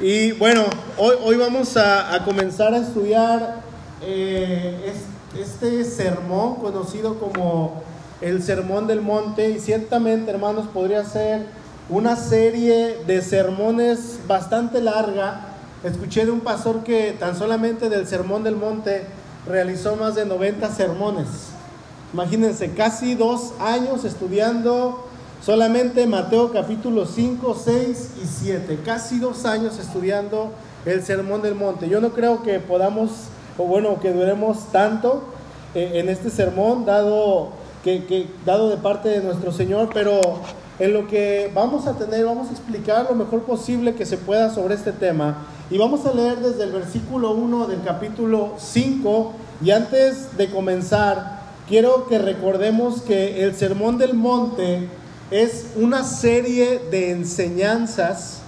Y bueno, hoy, hoy vamos a, comenzar a estudiar eh, es- este sermón conocido como el Sermón del Monte y ciertamente, hermanos, podría ser una serie de sermones bastante larga. Escuché de un pastor que tan solamente del Sermón del Monte realizó más de 90 sermones. Imagínense, casi dos años estudiando solamente Mateo capítulo 5, 6 y 7. Casi dos años estudiando el Sermón del Monte. Yo no creo que podamos, o bueno, que duremos tanto eh, en este sermón, dado, que, que- dado de parte de nuestro Señor, pero en lo que vamos a tener, vamos a explicar lo mejor posible que se pueda sobre este tema. Y vamos a leer desde el versículo 1 del capítulo 5. Y antes de comenzar, quiero que recordemos que el Sermón del Monte es una serie de enseñanzas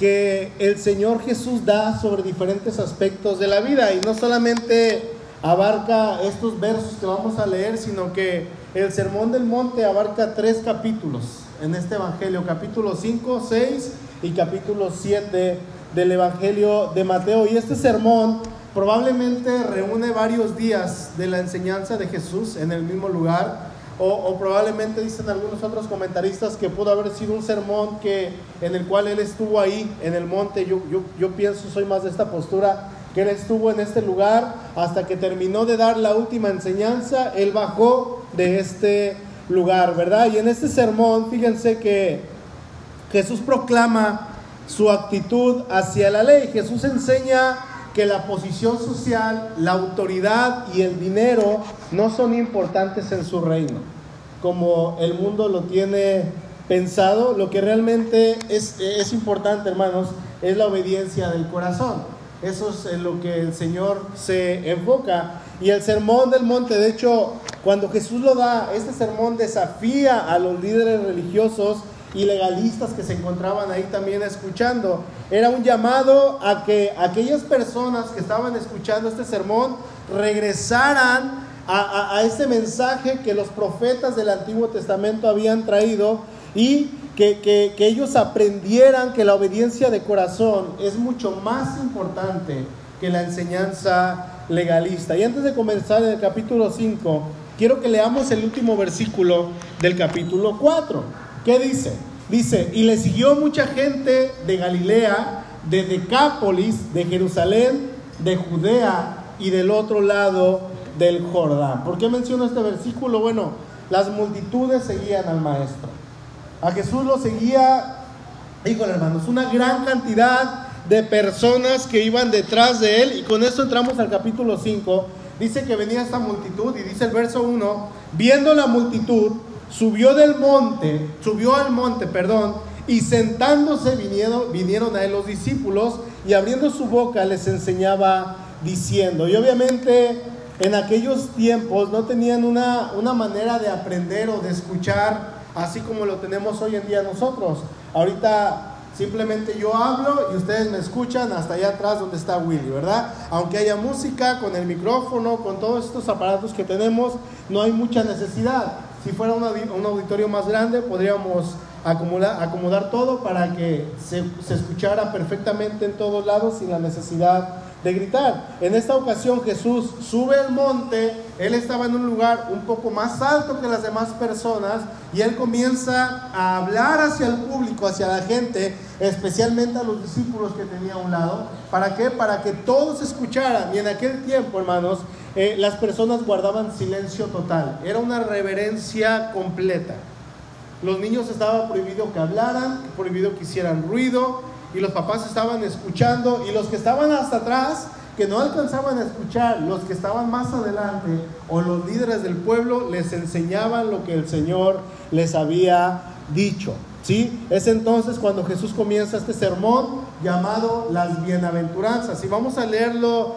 que el Señor Jesús da sobre diferentes aspectos de la vida y no solamente abarca estos versos que vamos a leer, sino que el Sermón del Monte abarca tres capítulos en este Evangelio, capítulo 5, 6 y capítulo 7 del Evangelio de Mateo. Y este sermón probablemente reúne varios días de la enseñanza de Jesús en el mismo lugar. O, probablemente dicen algunos otros comentaristas que pudo haber sido un sermón que, en el cual él estuvo ahí en el monte. Yo, yo, yo pienso, soy más de esta postura, que él estuvo en este lugar hasta que terminó de dar la última enseñanza. Él bajó de este lugar, ¿verdad? Y en este sermón, fíjense que Jesús proclama su actitud hacia la ley. Jesús enseña que la posición social, la autoridad y el dinero no son importantes en su reino, como el mundo lo tiene pensado. Lo que realmente es, es importante, hermanos, es la obediencia del corazón. Eso es en lo que el Señor se enfoca. Y el sermón del monte, de hecho, cuando Jesús lo da, este sermón desafía a los líderes religiosos y legalistas que se encontraban ahí también escuchando. Era un llamado a que aquellas personas que estaban escuchando este sermón regresaran a, a, este mensaje que los profetas del Antiguo Testamento habían traído y que, que, que ellos aprendieran que la obediencia de corazón es mucho más importante que la enseñanza legalista. Y antes de comenzar en el capítulo 5, quiero que leamos el último versículo del capítulo 4. ¿Qué dice? Dice, y le siguió mucha gente de Galilea, de Decápolis, de Jerusalén, de Judea y del otro lado del Jordán. ¿Por qué menciono este versículo? Bueno, las multitudes seguían al maestro. A Jesús lo seguía, híjole hermanos, una gran cantidad de personas que iban detrás de él. Y con esto entramos al capítulo 5. Dice que venía esta multitud y dice el verso 1, viendo la multitud, subió del monte, subió al monte, perdón, y sentándose vinieron, vinieron a él los discípulos y abriendo su boca les enseñaba diciendo. Y obviamente en aquellos tiempos no tenían una, una manera de aprender o de escuchar así como lo tenemos hoy en día nosotros. Ahorita simplemente yo hablo y ustedes me escuchan hasta allá atrás donde está Willy, ¿verdad? Aunque haya música, con el micrófono, con todos estos aparatos que tenemos, no hay mucha necesidad. Si fuera un, audi- un auditorio más grande, podríamos acomodar todo para que se, se escuchara perfectamente en todos lados sin la necesidad de gritar. En esta ocasión Jesús sube el monte, él estaba en un lugar un poco más alto que las demás personas y él comienza a hablar hacia el público, hacia la gente, especialmente a los discípulos que tenía a un lado. ¿Para qué? Para que todos escucharan. Y en aquel tiempo, hermanos, eh, las personas guardaban silencio total. Era una reverencia completa. Los niños estaba prohibido que hablaran, prohibido que hicieran ruido, y los papás estaban escuchando, y los que estaban hasta atrás, que no alcanzaban a escuchar, los que estaban más adelante, o los líderes del pueblo, les enseñaban lo que el Señor les había dicho. ¿Sí? Es entonces cuando Jesús comienza este sermón llamado las bienaventuranzas. Y vamos a leerlo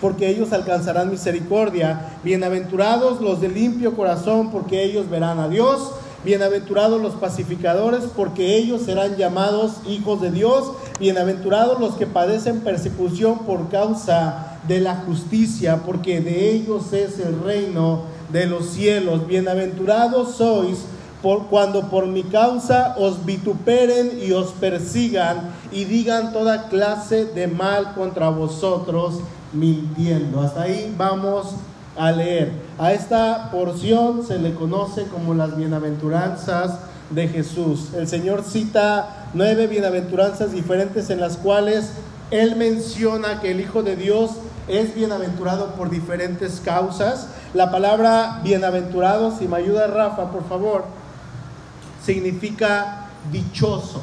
porque ellos alcanzarán misericordia. Bienaventurados los de limpio corazón, porque ellos verán a Dios. Bienaventurados los pacificadores, porque ellos serán llamados hijos de Dios. Bienaventurados los que padecen persecución por causa de la justicia, porque de ellos es el reino de los cielos. Bienaventurados sois por, cuando por mi causa os vituperen y os persigan y digan toda clase de mal contra vosotros, mintiendo. Hasta ahí vamos a leer. A esta porción se le conoce como las bienaventuranzas de Jesús. El Señor cita nueve bienaventuranzas diferentes en las cuales Él menciona que el Hijo de Dios es bienaventurado por diferentes causas. La palabra bienaventurado, si me ayuda Rafa, por favor, significa dichoso.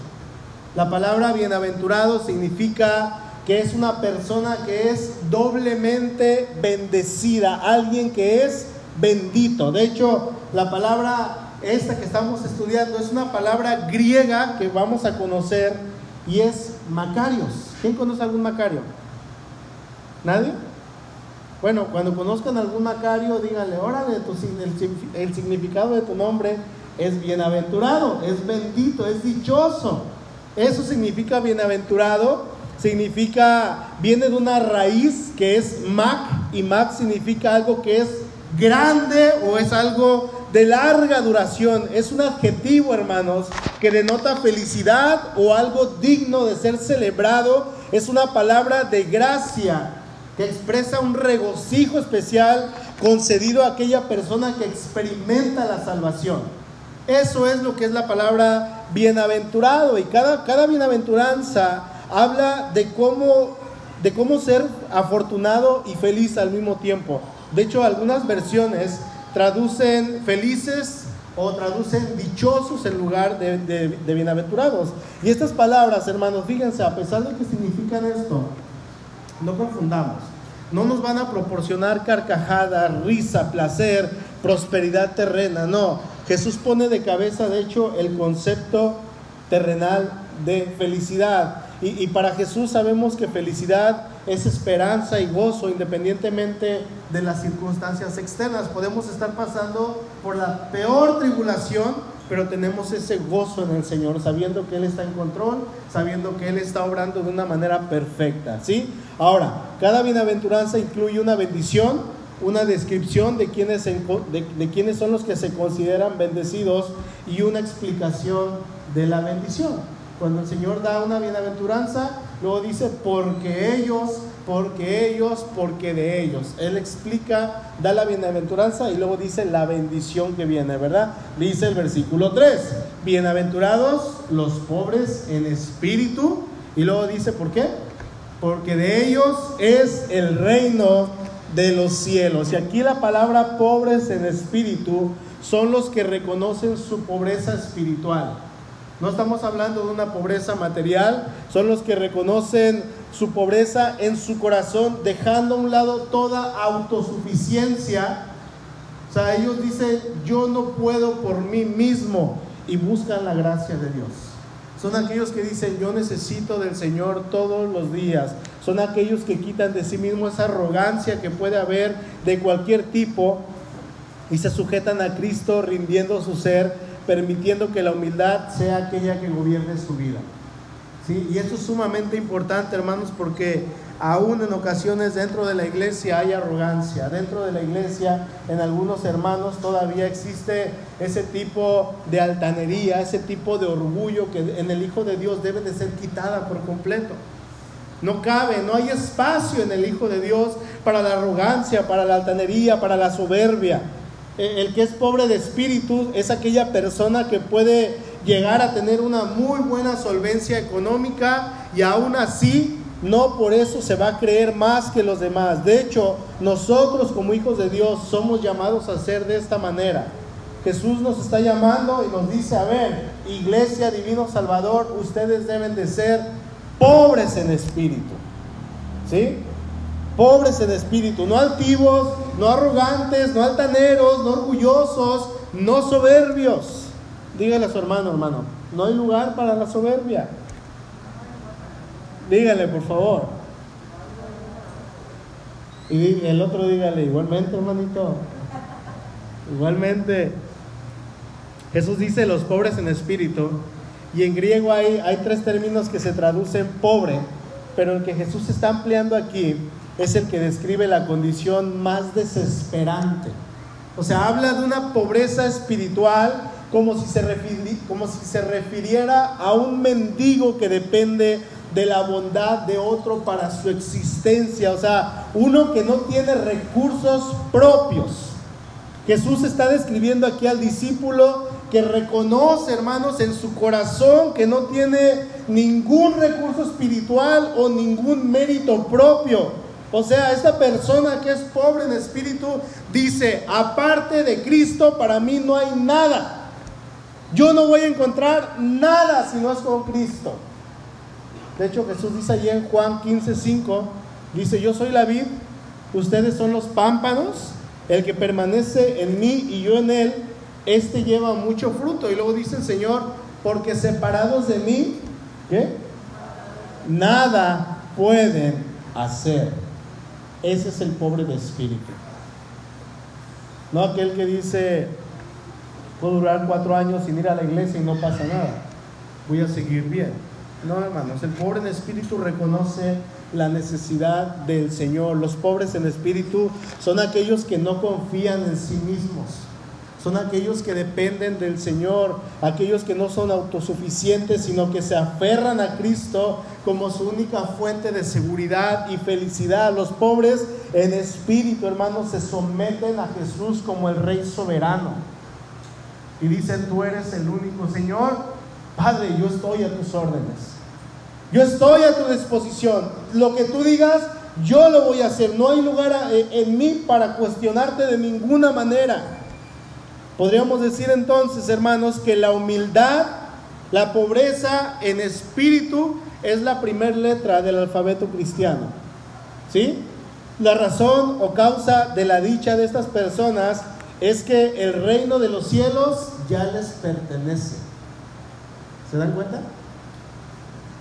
La palabra bienaventurado significa que es una persona que es doblemente bendecida, alguien que es bendito. De hecho, la palabra esta que estamos estudiando es una palabra griega que vamos a conocer y es Macarios. ¿Quién conoce algún Macario? ¿Nadie? Bueno, cuando conozcan algún Macario, díganle, órale, el, el significado de tu nombre es bienaventurado, es bendito, es dichoso. Eso significa bienaventurado, significa, viene de una raíz que es mac, y mac significa algo que es grande o es algo de larga duración. Es un adjetivo, hermanos, que denota felicidad o algo digno de ser celebrado. Es una palabra de gracia que expresa un regocijo especial concedido a aquella persona que experimenta la salvación. Eso es lo que es la palabra bienaventurado. Y cada, cada bienaventuranza habla de cómo, de cómo ser afortunado y feliz al mismo tiempo. De hecho, algunas versiones traducen felices o traducen dichosos en lugar de, de, bienaventurados. Y estas palabras, hermanos, fíjense, a pesar de que significan esto, no confundamos. No nos van a proporcionar carcajada, risa, placer, prosperidad terrena, no. Jesús pone de cabeza, de hecho, el concepto terrenal de felicidad. Y, para Jesús sabemos que felicidad es esperanza y gozo independientemente de las circunstancias externas. Podemos estar pasando por la peor tribulación, pero tenemos ese gozo en el Señor, sabiendo que Él está en control, sabiendo que Él está obrando de una manera perfecta. ¿sí? Ahora, cada bienaventuranza incluye una bendición, una descripción de quiénes, de, quiénes son los que se consideran bendecidos y una explicación de la bendición. Cuando el Señor da una bienaventuranza, luego dice, porque ellos, porque ellos, porque de ellos. Él explica, da la bienaventuranza y luego dice la bendición que viene, ¿verdad? Dice el versículo 3, bienaventurados los pobres en espíritu. Y luego dice, ¿por qué? Porque de ellos es el reino de los cielos. Y aquí la palabra pobres en espíritu son los que reconocen su pobreza espiritual. No estamos hablando de una pobreza material, son los que reconocen su pobreza en su corazón, dejando a un lado toda autosuficiencia. O sea, ellos dicen, yo no puedo por mí mismo y buscan la gracia de Dios. Son aquellos que dicen, yo necesito del Señor todos los días. Son aquellos que quitan de sí mismo esa arrogancia que puede haber de cualquier tipo y se sujetan a Cristo rindiendo su ser, permitiendo que la humildad sea aquella que gobierne su vida. ¿Sí? Y esto es sumamente importante, hermanos, porque aún en ocasiones dentro de la iglesia hay arrogancia, dentro de la iglesia en algunos hermanos todavía existe ese tipo de altanería, ese tipo de orgullo que en el Hijo de Dios debe de ser quitada por completo. No cabe, no hay espacio en el Hijo de Dios para la arrogancia, para la altanería, para la soberbia. E, el que es pobre de espíritu es aquella persona que puede llegar a tener una muy buena solvencia económica y aún así no por eso se va a creer más que los demás. De hecho, nosotros como hijos de Dios somos llamados a ser de esta manera. Jesús nos está llamando y nos dice, a ver, iglesia, divino Salvador, ustedes deben de ser pobres en espíritu. ¿Sí? Pobres en espíritu, no altivos, no arrogantes, no altaneros, no orgullosos, no soberbios. Dígale a su hermano, hermano, no hay lugar para la soberbia. Dígale, por favor. Y el otro dígale, igualmente, hermanito. Igualmente. Jesús dice los pobres en espíritu. Y en griego hay, hay tres términos que se traducen pobre, pero el que Jesús está ampliando aquí es el que describe la condición más desesperante. O sea, habla de una pobreza espiritual como si se, como si se refiriera a un mendigo que depende de la bondad de otro para su existencia. O sea, uno que no tiene recursos propios. Jesús está describiendo aquí al discípulo que reconoce, hermanos, en su corazón que no tiene ningún recurso espiritual o ningún mérito propio. O sea, esta persona que es pobre en espíritu dice, aparte de Cristo, para mí no hay nada. Yo no voy a encontrar nada si no es con Cristo. De hecho, Jesús dice allí en Juan 15, 5, dice, yo soy la vid, ustedes son los pámpanos, el que permanece en mí y yo en él, este lleva mucho fruto. Y luego dice el Señor, porque separados de mí. Nada pueden hacer. Ese es el pobre de espíritu. No aquel que dice, puedo durar cuatro años sin ir a la iglesia y no pasa nada. Voy a seguir bien. No, hermanos, el pobre en espíritu reconoce la necesidad del Señor. Los pobres en espíritu son aquellos que no confían en sí mismos. Son aquellos que dependen del Señor, aquellos que no son autosuficientes, sino que se aferran a Cristo como su única fuente de seguridad y felicidad. Los pobres en espíritu, hermanos, se someten a Jesús como el Rey soberano. Y dicen, tú eres el único Señor. Padre, yo estoy a tus órdenes. Yo estoy a tu disposición. Lo que tú digas, yo lo voy a hacer. No hay lugar en mí para cuestionarte de ninguna manera. Podríamos decir entonces, hermanos, que la humildad, la pobreza en espíritu es la primera letra del alfabeto cristiano. ¿Sí? La razón o causa de la dicha de estas personas es que el reino de los cielos ya les pertenece. ¿Se dan cuenta?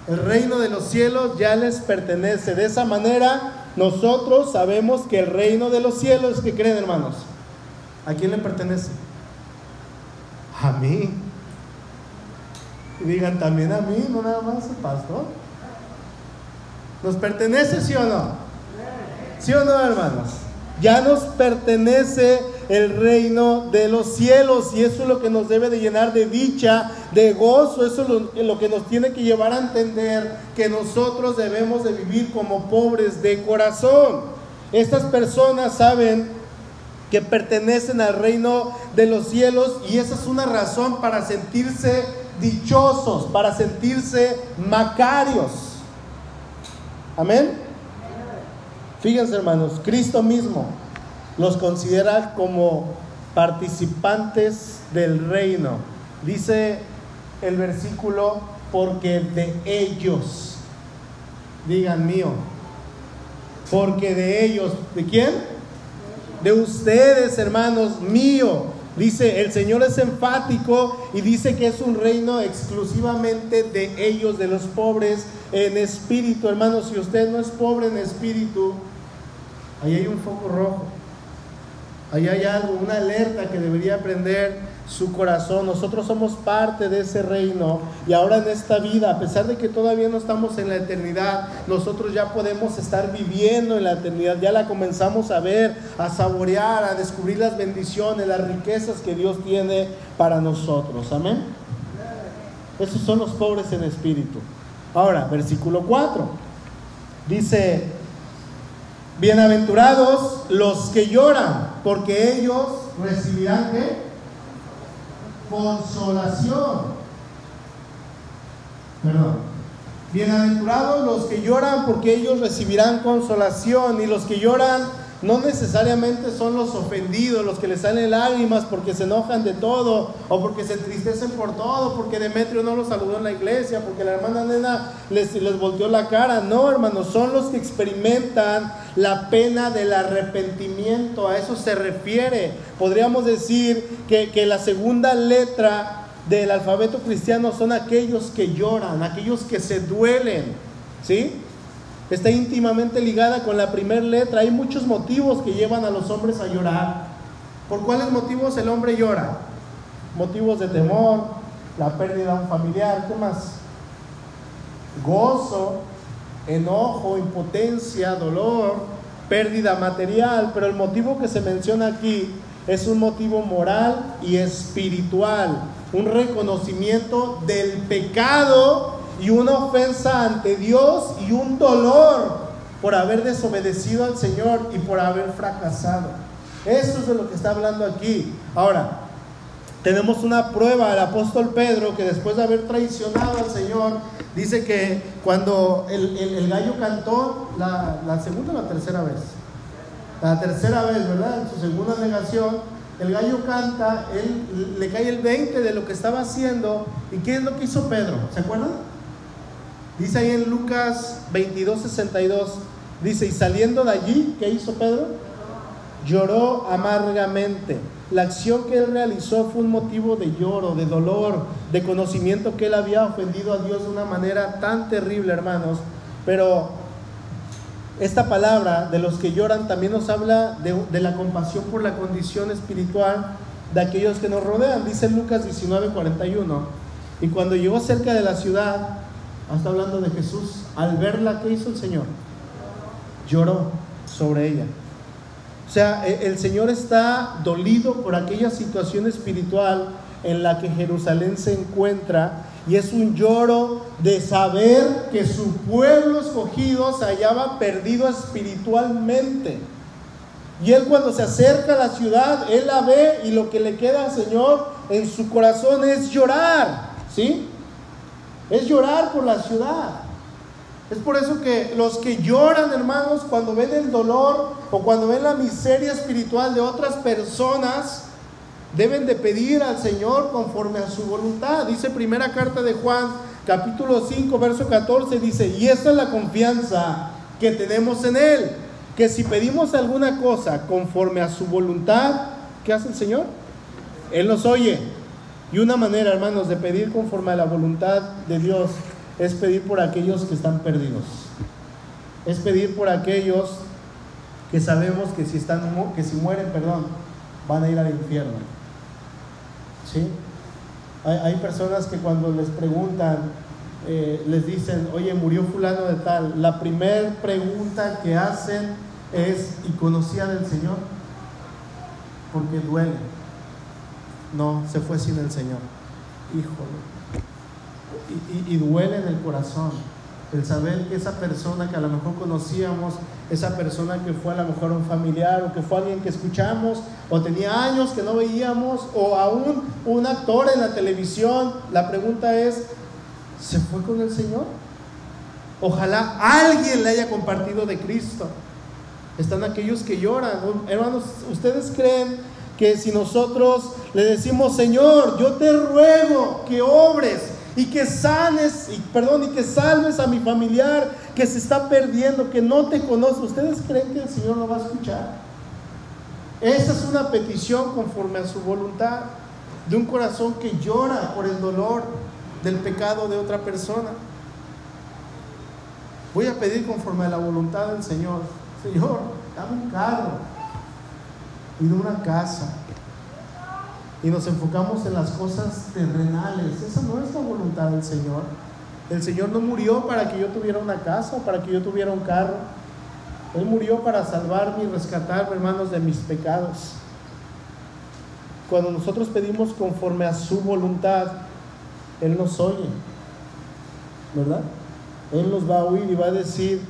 El reino de los cielos ya les pertenece. De esa manera, nosotros sabemos que el reino de los cielos, ¿qué creen hermanos? ¿A quién le pertenece? A mí. Y digan también a mí, no nada más al pastor. ¿Nos pertenece, sí o no? ¿Sí o no, hermanos? Ya nos pertenece el reino de los cielos y eso es lo que nos debe de llenar de dicha, de gozo, eso es lo, que nos tiene que llevar a entender que nosotros debemos de vivir como pobres de corazón. Estas personas saben que pertenecen al reino de los cielos y esa es una razón para sentirse dichosos, para sentirse macarios. Amén. Fíjense hermanos, Cristo mismo los considera como participantes del reino. Dice el versículo, porque de ellos, digan mío, porque de ellos, ¿de quién? De ustedes, hermanos, mío. Dice, el Señor es enfático y dice que es un reino exclusivamente de ellos, de los pobres en espíritu. Hermanos, si usted no es pobre en espíritu, ahí hay un foco rojo. Ahí hay algo, una alerta que debería aprender su corazón. Nosotros somos parte de ese reino y ahora en esta vida, a pesar de que todavía no estamos en la eternidad, nosotros ya podemos estar viviendo en la eternidad. Ya la comenzamos a ver, a saborear, a descubrir las bendiciones, las riquezas que Dios tiene para nosotros. Amén. Esos son los pobres en espíritu. Ahora, versículo 4. Dice, Bienaventurados los que lloran, porque ellos recibirán ¿qué? Consolación. Perdón. Bienaventurados los que lloran, porque ellos recibirán consolación. Y los que lloran no necesariamente son los ofendidos, los que les salen lágrimas porque se enojan de todo, o porque se entristecen por todo, porque Demetrio no los saludó en la iglesia, porque la hermana nena les, les volteó la cara. No, hermanos, son los que experimentan la pena del arrepentimiento. A eso se refiere. Podríamos decir que, que la segunda letra del alfabeto cristiano son aquellos que lloran, aquellos que se duelen ¿sí? Está íntimamente ligada con la primera letra. Hay muchos motivos que llevan a los hombres a llorar. ¿Por cuáles motivos el hombre llora? Motivos de temor, la pérdida de un familiar, ¿qué más? Gozo, enojo, impotencia, dolor, pérdida material, pero el motivo que se menciona aquí es un motivo moral y espiritual, un reconocimiento del pecado y una ofensa ante Dios y un dolor por haber desobedecido al Señor y por haber fracasado. Eso es de lo que está hablando aquí. Ahora, tenemos una prueba del apóstol Pedro que después de haber traicionado al Señor, dice que cuando el, gallo cantó la, la segunda o la tercera vez, la tercera vez, ¿verdad? En su segunda negación, el gallo canta, él le cae el 20 de lo que estaba haciendo. ¿Y qué es lo que hizo Pedro? ¿Se acuerdan? Dice ahí en Lucas 22, 62, dice, y saliendo de allí, ¿qué hizo Pedro? Lloró amargamente. La acción que él realizó fue un motivo de lloro, de dolor, de conocimiento que él había ofendido a Dios de una manera tan terrible, hermanos. Pero esta palabra de los que lloran también nos habla de, la compasión por la condición espiritual de aquellos que nos rodean. Dice Lucas 19, 41. Y cuando llegó cerca de la ciudad, Está hablando de Jesús. Al verla, ¿qué hizo el Señor? Lloró sobre ella. O sea, e, el Señor está dolido por aquella situación espiritual en la que Jerusalén se encuentra y es un lloro de saber que su pueblo escogido se hallaba perdido espiritualmente. Y él cuando se acerca a la ciudad, él la ve y lo que le queda al Señor en su corazón es llorar, ¿sí? Es llorar por la ciudad. Es por eso que los que lloran, hermanos, cuando ven el dolor o cuando ven la miseria espiritual de otras personas, deben de pedir al Señor conforme a su voluntad. Dice primera carta de Juan, capítulo 5, verso 14, dice, y esta es la confianza que tenemos en Él, que si pedimos alguna cosa conforme a su voluntad, ¿qué hace el Señor? Él nos oye. Y una manera, hermanos, de pedir conforme a la voluntad de Dios es pedir por aquellos que están perdidos. Es pedir por aquellos que sabemos que si, están, que si mueren, perdón, van a ir al infierno. ¿Sí? Hay, personas que cuando les preguntan, eh, les dicen, oye, murió fulano de tal, la primera pregunta que hacen es, ¿y conocía del Señor? Porque duele. No, se fue sin el Señor. Híjole. Y, duele en el corazón el saber que esa persona que a lo mejor conocíamos, esa persona que fue a lo mejor un familiar o que fue alguien que escuchamos o tenía años que no veíamos o aún un actor en la televisión, la pregunta es, ¿se fue con el Señor? Ojalá alguien le haya compartido de Cristo. Están aquellos que lloran. Hermanos, ¿ustedes creen que si nosotros le decimos, Señor, yo te ruego que obres y que sanes, y, perdón, y que salves a mi familiar que se está perdiendo, que no te conoce, ¿ustedes creen que el Señor lo va a escuchar? Esa es una petición conforme a su voluntad, de un corazón que llora por el dolor del pecado de otra persona. Voy a pedir conforme a la voluntad del Señor. Señor, dame un carro, y de una casa. Y nos enfocamos en las cosas terrenales. Esa no es la voluntad del Señor. El Señor no murió para que yo tuviera una casa o para que yo tuviera un carro. Él murió para salvarme y rescatarme, hermanos, de mis pecados. Cuando nosotros pedimos conforme a su voluntad, Él nos oye. ¿Verdad? Él nos va a oír y va a decir,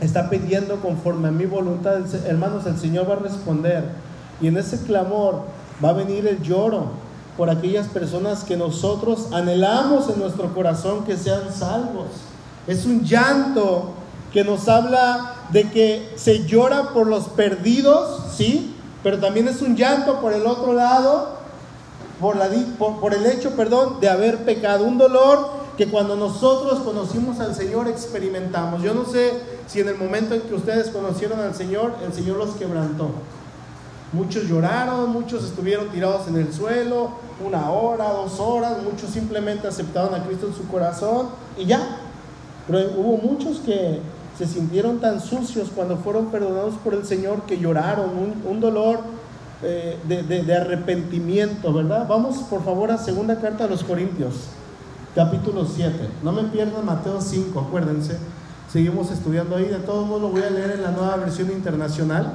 está pidiendo conforme a mi voluntad, hermanos, el Señor va a responder. Y en ese clamor va a venir el lloro por aquellas personas que nosotros anhelamos en nuestro corazón que sean salvos. Es un llanto que nos habla de que se llora por los perdidos, sí, pero también es un llanto por el otro lado, por, por el hecho, perdón, de haber pecado. Un dolor que cuando nosotros conocimos al Señor experimentamos. Yo no sé si en el momento en que ustedes conocieron al Señor, el Señor los quebrantó. Muchos lloraron, muchos estuvieron tirados en el suelo, una hora, dos horas, muchos simplemente aceptaron a Cristo en su corazón y ya. Pero hubo muchos que se sintieron tan sucios cuando fueron perdonados por el Señor que lloraron, un, dolor eh, de, arrepentimiento, ¿verdad? Vamos por favor a segunda carta a los Corintios, capítulo 7. No me pierdan Mateo 5, acuérdense. Seguimos estudiando ahí, de todo modo lo voy a leer en la nueva versión internacional.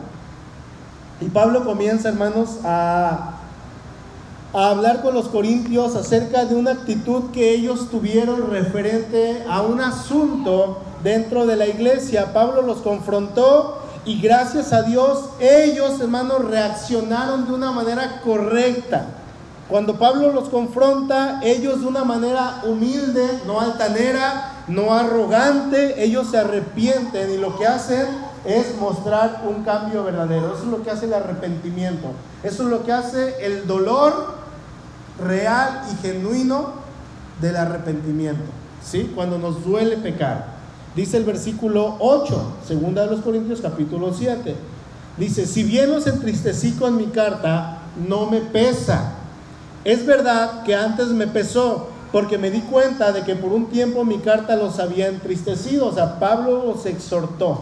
Y Pablo comienza, hermanos, a a hablar con los corintios acerca de una actitud que ellos tuvieron referente a un asunto dentro de la iglesia. Pablo los confrontó y gracias a Dios ellos, hermanos, reaccionaron de una manera correcta. Cuando Pablo los confronta, ellos de una manera humilde, no altanera, no arrogante, ellos se arrepienten y lo que hacen es mostrar un cambio verdadero. Eso es lo que hace el arrepentimiento. Eso es lo que hace el dolor real y genuino del arrepentimiento, ¿sí? Cuando nos duele pecar. Dice el versículo 8, segunda de los Corintios capítulo 7. Dice, si bien los entristecí con mi carta, no me pesa. Es verdad que antes me pesó, porque me di cuenta de que por un tiempo mi carta los había entristecido. O sea, Pablo los exhortó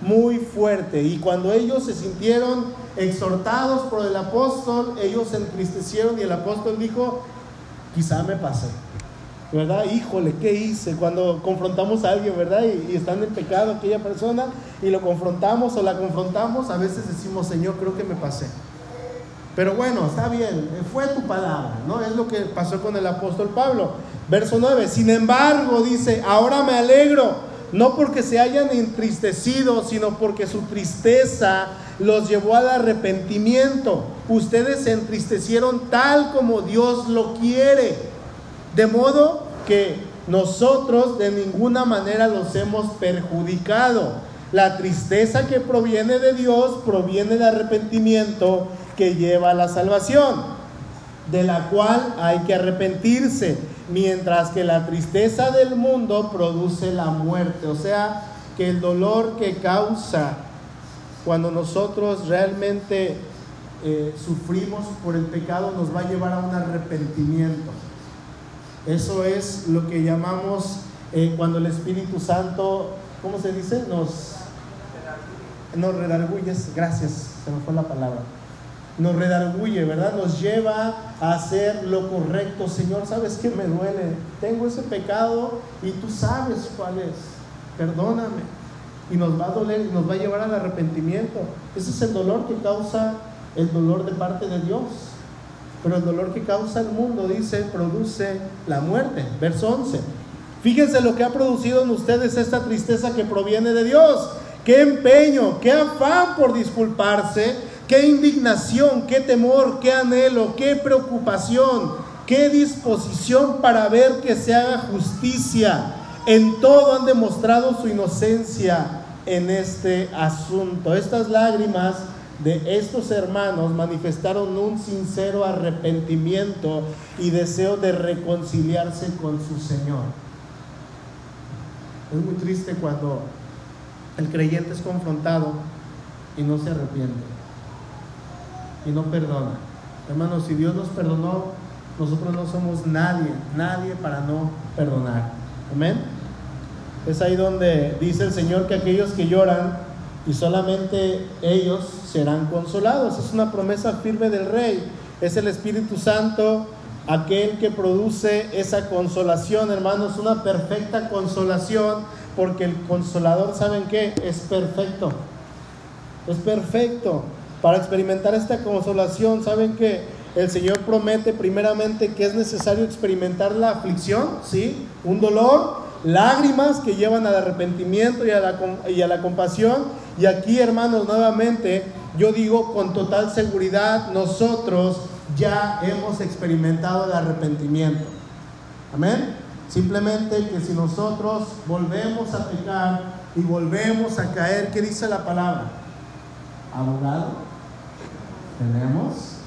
muy fuerte. Y cuando ellos se sintieron exhortados por el apóstol, ellos se entristecieron y el apóstol dijo, quizá me pasé. ¿Verdad? Híjole, ¿qué hice? Cuando confrontamos a alguien, ¿verdad? Y, y están en pecado aquella persona y lo confrontamos o la confrontamos, a veces decimos, Señor, creo que me pasé. Pero bueno, está bien, fue tu palabra, ¿no? Es lo que pasó con el apóstol Pablo. Verso 9, sin embargo, dice, ahora me alegro no porque se hayan entristecido, sino porque su tristeza los llevó al arrepentimiento. Ustedes se entristecieron tal como Dios lo quiere. De modo que nosotros de ninguna manera los hemos perjudicado. La tristeza que proviene de Dios proviene de arrepentimiento que lleva a la salvación, de la cual hay que arrepentirse mientras que la tristeza del mundo produce la muerte. O sea, que el dolor que causa cuando nosotros realmente eh, sufrimos por el pecado nos va a llevar a un arrepentimiento. Eso es lo que llamamos eh, cuando el Espíritu Santo, ¿cómo se dice? Nos, nos redarguyes. Gracias, se me fue la palabra nos redarguye, ¿verdad? Nos lleva a hacer lo correcto. Señor, ¿sabes qué me duele? Tengo ese pecado y tú sabes cuál es. Perdóname. Y nos va a doler y nos va a llevar al arrepentimiento. Ese es el dolor que causa el dolor de parte de Dios. Pero el dolor que causa el mundo, dice, produce la muerte. Verso 11. Fíjense lo que ha producido en ustedes esta tristeza que proviene de Dios. Qué empeño, qué afán por disculparse Qué indignación, qué temor, qué anhelo, qué preocupación, qué disposición para ver que se haga justicia. En todo han demostrado su inocencia en este asunto. Estas lágrimas de estos hermanos manifestaron un sincero arrepentimiento y deseo de reconciliarse con su Señor. Es muy triste cuando el creyente es confrontado y no se arrepiente y no perdona. Hermanos, si Dios nos perdonó, nosotros no somos nadie, nadie para no perdonar. Amén. Es ahí donde dice el Señor que aquellos que lloran y solamente ellos serán consolados. Es una promesa firme del Rey. Es el Espíritu Santo aquel que produce esa consolación, hermanos, una perfecta consolación, porque el consolador, ¿saben qué? Es perfecto. Es perfecto para experimentar esta consolación, saben que el Señor promete primeramente que es necesario experimentar la aflicción, ¿sí? Un dolor, lágrimas que llevan al arrepentimiento y a la, y a la compasión. Y aquí, hermanos, nuevamente, yo digo con total seguridad, nosotros ya hemos experimentado el arrepentimiento. Amén. Simplemente que si nosotros volvemos a pecar y volvemos a caer, ¿qué dice la palabra? Abogado tenemos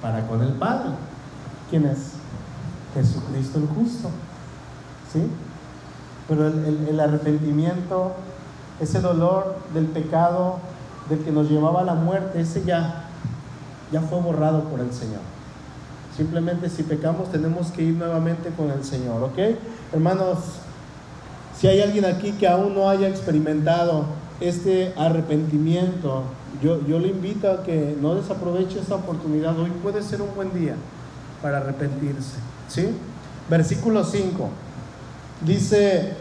para con el Padre. ¿Quién es? Jesucristo el justo. ¿Sí? Pero el, arrepentimiento, ese dolor del pecado, del que nos llevaba a la muerte, ese ya, ya fue borrado por el Señor. Simplemente si pecamos tenemos que ir nuevamente con el Señor, ¿ok? Hermanos, Si hay alguien aquí que aún no haya experimentado este arrepentimiento, yo, yo le invito a que no desaproveche esta oportunidad. Hoy puede ser un buen día para arrepentirse. ¿Sí? Versículo 5. Dice,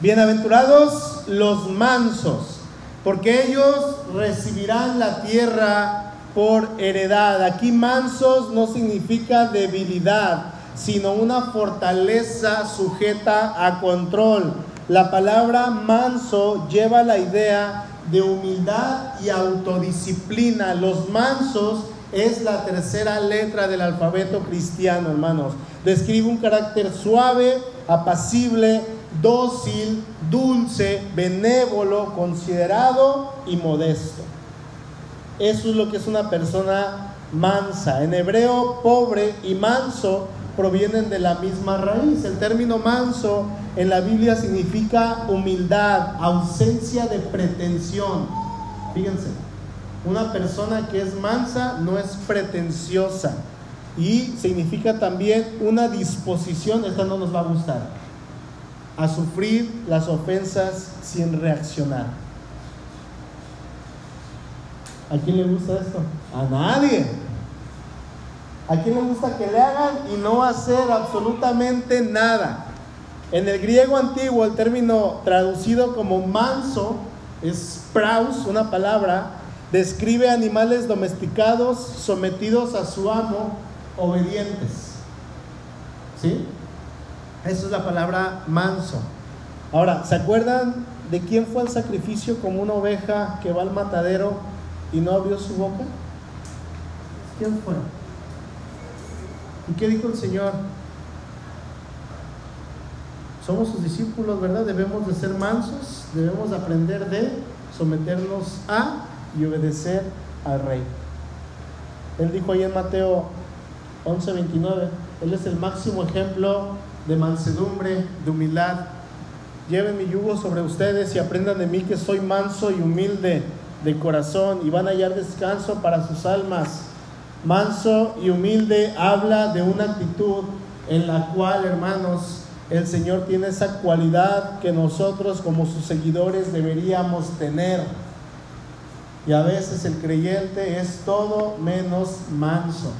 bienaventurados los mansos, porque ellos recibirán la tierra por heredad. Aquí mansos no significa debilidad, sino una fortaleza sujeta a control. La palabra manso lleva la idea de humildad y autodisciplina. Los mansos es la tercera letra del alfabeto cristiano, hermanos. Describe un carácter suave, apacible, dócil, dulce, benévolo, considerado y modesto. Eso es lo que es una persona mansa. En hebreo, pobre y manso provienen de la misma raíz. El término manso en la Biblia significa humildad, ausencia de pretensión. Fíjense, una persona que es mansa no es pretenciosa y significa también una disposición, esta no nos va a gustar, a sufrir las ofensas sin reaccionar. ¿A quién le gusta esto? A nadie. ¿A quién le gusta que le hagan y no hacer absolutamente nada? En el griego antiguo el término traducido como manso es praus, una palabra, describe animales domesticados sometidos a su amo, obedientes. ¿Sí? Esa es la palabra manso. Ahora, ¿se acuerdan de quién fue el sacrificio como una oveja que va al matadero y no abrió su boca? ¿Quién fue? ¿Y qué dijo el Señor? Somos sus discípulos, ¿verdad? Debemos de ser mansos, debemos aprender de someternos a y obedecer al Rey. Él dijo ahí en Mateo 11:29, Él es el máximo ejemplo de mansedumbre, de humildad. Lleven mi yugo sobre ustedes y aprendan de mí que soy manso y humilde de corazón y van a hallar descanso para sus almas Manso y humilde habla de una actitud en la cual, hermanos, el Señor tiene esa cualidad que nosotros como sus seguidores deberíamos tener. Y a veces el creyente es todo menos manso.